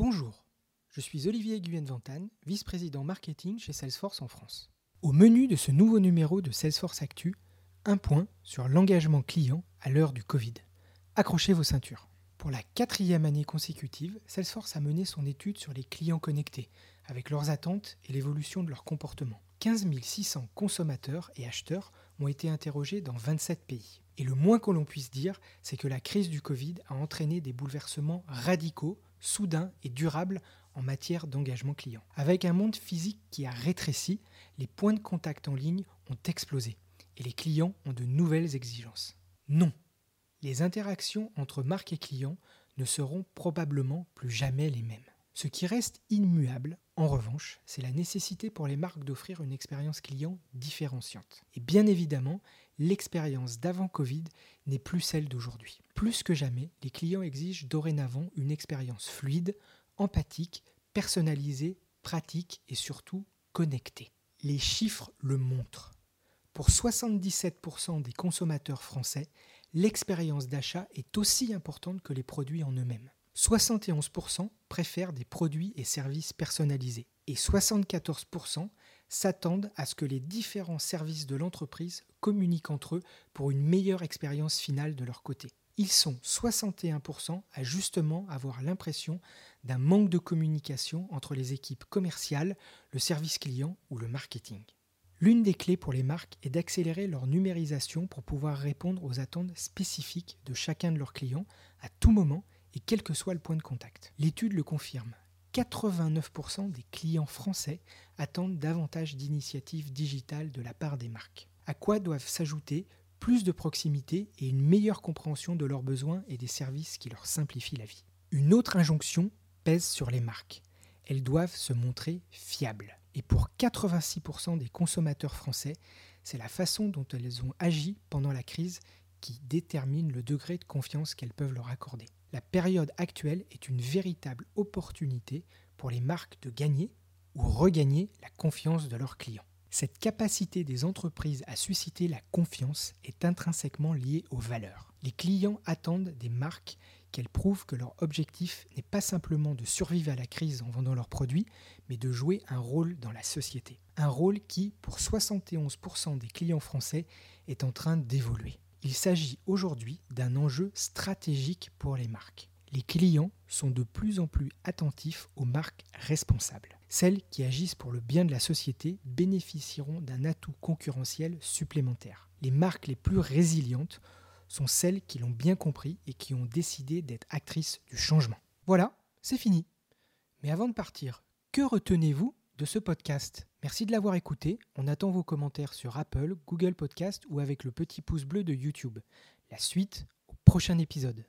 Bonjour, je suis Olivier Guyenne-Ventane, vice-président marketing chez Salesforce en France. Au menu de ce nouveau numéro de Salesforce Actu, un point sur l'engagement client à l'heure du Covid. Accrochez vos ceintures. Pour la quatrième année consécutive, Salesforce a mené son étude sur les clients connectés, avec leurs attentes et l'évolution de leur comportement. 15 600 consommateurs et acheteurs ont été interrogés dans 27 pays. Et le moins que l'on puisse dire, c'est que la crise du Covid a entraîné des bouleversements radicaux, soudains et durables en matière d'engagement client. Avec un monde physique qui a rétréci, les points de contact en ligne ont explosé et les clients ont de nouvelles exigences. Non, les interactions entre marque et client ne seront probablement plus jamais les mêmes. Ce qui reste immuable, en revanche, c'est la nécessité pour les marques d'offrir une expérience client différenciante. Et bien évidemment, l'expérience d'avant Covid n'est plus celle d'aujourd'hui. Plus que jamais, les clients exigent dorénavant une expérience fluide, empathique, personnalisée, pratique et surtout connectée. Les chiffres le montrent. Pour 77% des consommateurs français, l'expérience d'achat est aussi importante que les produits en eux-mêmes. 71% préfèrent des produits et services personnalisés et 74% s'attendent à ce que les différents services de l'entreprise communiquent entre eux pour une meilleure expérience finale de leur côté. Ils sont 61% à justement avoir l'impression d'un manque de communication entre les équipes commerciales, le service client ou le marketing. L'une des clés pour les marques est d'accélérer leur numérisation pour pouvoir répondre aux attentes spécifiques de chacun de leurs clients à tout moment quel que soit le point de contact. L'étude le confirme. 89% des clients français attendent davantage d'initiatives digitales de la part des marques. À quoi doivent s'ajouter plus de proximité et une meilleure compréhension de leurs besoins et des services qui leur simplifient la vie. Une autre injonction pèse sur les marques. Elles doivent se montrer fiables. Et pour 86% des consommateurs français, c'est la façon dont elles ont agi pendant la crise qui détermine le degré de confiance qu'elles peuvent leur accorder. La période actuelle est une véritable opportunité pour les marques de gagner ou regagner la confiance de leurs clients. Cette capacité des entreprises à susciter la confiance est intrinsèquement liée aux valeurs. Les clients attendent des marques qu'elles prouvent que leur objectif n'est pas simplement de survivre à la crise en vendant leurs produits, mais de jouer un rôle dans la société. Un rôle qui, pour 71% des clients français, est en train d'évoluer. Il s'agit aujourd'hui d'un enjeu stratégique pour les marques. Les clients sont de plus en plus attentifs aux marques responsables. Celles qui agissent pour le bien de la société bénéficieront d'un atout concurrentiel supplémentaire. Les marques les plus résilientes sont celles qui l'ont bien compris et qui ont décidé d'être actrices du changement. Voilà, c'est fini. Mais avant de partir, que retenez-vous de ce podcast. Merci de l'avoir écouté. On attend vos commentaires sur Apple, Google Podcast ou avec le petit pouce bleu de YouTube. La suite au prochain épisode.